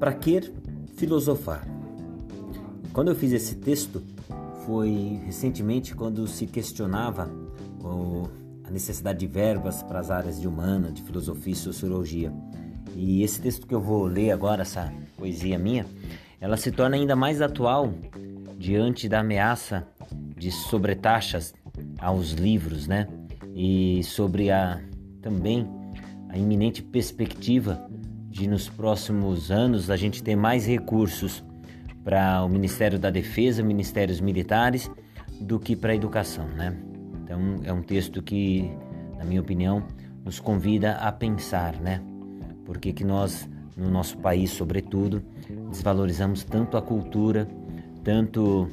Para que filosofar? Quando eu fiz esse texto, foi recentemente quando se questionava o, a necessidade de verbas para as áreas de humana, de filosofia e sociologia. E esse texto que eu vou ler agora, essa poesia minha, ela se torna ainda mais atual diante da ameaça de sobretaxas aos livros, né? E sobre a também a iminente perspectiva de nos próximos anos a gente ter mais recursos para o Ministério da Defesa, ministérios militares, do que para a educação, né? Então é um texto que, na minha opinião, nos convida a pensar, né? Por que, que nós, no nosso país, sobretudo, desvalorizamos tanto a cultura, tanto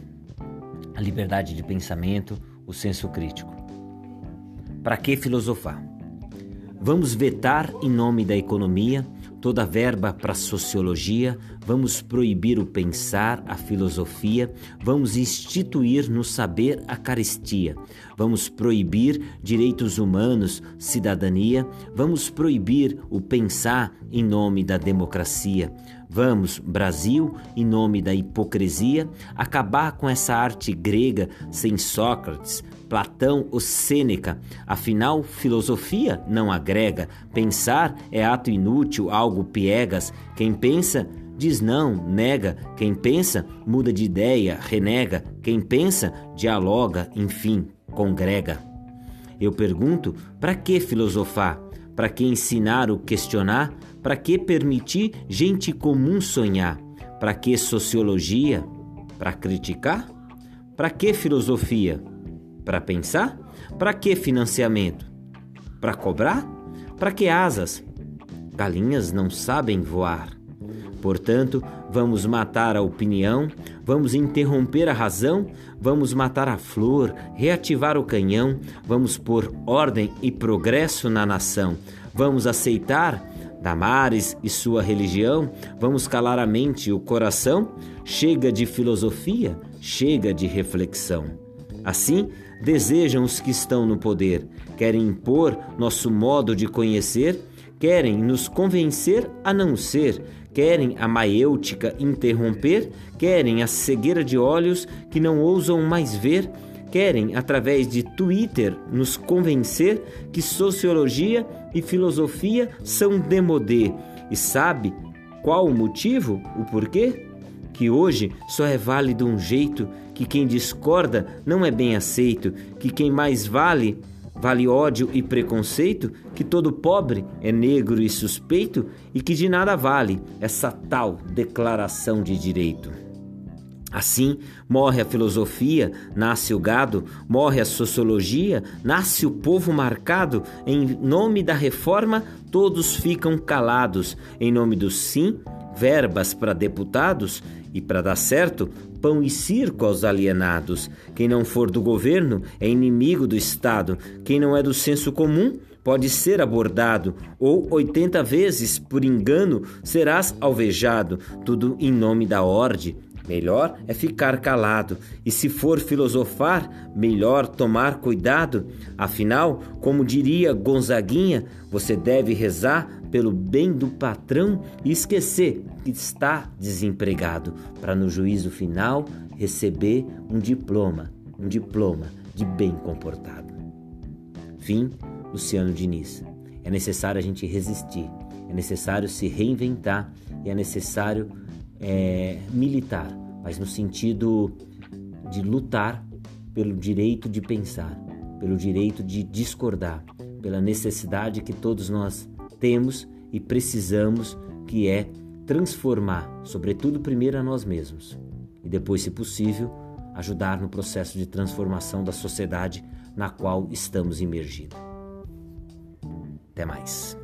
a liberdade de pensamento, o senso crítico? Para que filosofar? Vamos vetar em nome da economia toda verba para sociologia, vamos proibir o pensar, a filosofia, vamos instituir no saber a carestia, vamos proibir direitos humanos, cidadania, vamos proibir o pensar em nome da democracia. Vamos, Brasil, em nome da hipocrisia, acabar com essa arte grega sem Sócrates, Platão ou Sêneca. Afinal, filosofia não agrega. Pensar é ato inútil, algo piegas. Quem pensa diz não, nega. Quem pensa muda de ideia, renega. Quem pensa dialoga, enfim, congrega. Eu pergunto: para que filosofar? Para que ensinar ou questionar? Para que permitir gente comum sonhar? Para que sociologia? Para criticar? Para que filosofia? Para pensar? Para que financiamento? Para cobrar? Para que asas? Galinhas não sabem voar. Portanto, vamos matar a opinião, vamos interromper a razão, vamos matar a flor, reativar o canhão, vamos pôr ordem e progresso na nação, vamos aceitar Damares e sua religião, vamos calar a mente e o coração, chega de filosofia, chega de reflexão. Assim, desejam os que estão no poder, querem impor nosso modo de conhecer, querem nos convencer a não ser, querem a maiêutica interromper, querem a cegueira de olhos que não ousam mais ver, querem, através de Twitter, nos convencer que sociologia e filosofia são demodê. E sabe qual o motivo, o porquê? que hoje só é válido um jeito, que quem discorda não é bem aceito, que quem mais vale vale ódio e preconceito, que todo pobre é negro e suspeito e que de nada vale essa tal declaração de direito. Assim, morre a filosofia, nasce o gado, morre a sociologia, nasce o povo marcado. Em nome da reforma, todos ficam calados. Em nome do sim, verbas para deputados e para dar certo, pão e circo aos alienados. Quem não for do governo é inimigo do Estado. Quem não é do senso comum pode ser abordado, ou oitenta vezes, por engano, serás alvejado, tudo em nome da ordem. Melhor é ficar calado, e se for filosofar, melhor tomar cuidado. Afinal, como diria Gonzaguinha, você deve rezar pelo bem do patrão e esquecer que está desempregado, para no juízo final receber um diploma, um diploma de bem comportado. Fim, Luciano Diniz. É necessário a gente resistir, é necessário se reinventar e é necessário é, militar, mas no sentido de lutar pelo direito de pensar, pelo direito de discordar, pela necessidade que todos nós temos e precisamos, que é transformar, sobretudo primeiro a nós mesmos, e depois, se possível, ajudar no processo de transformação da sociedade na qual estamos imergidos. Até mais.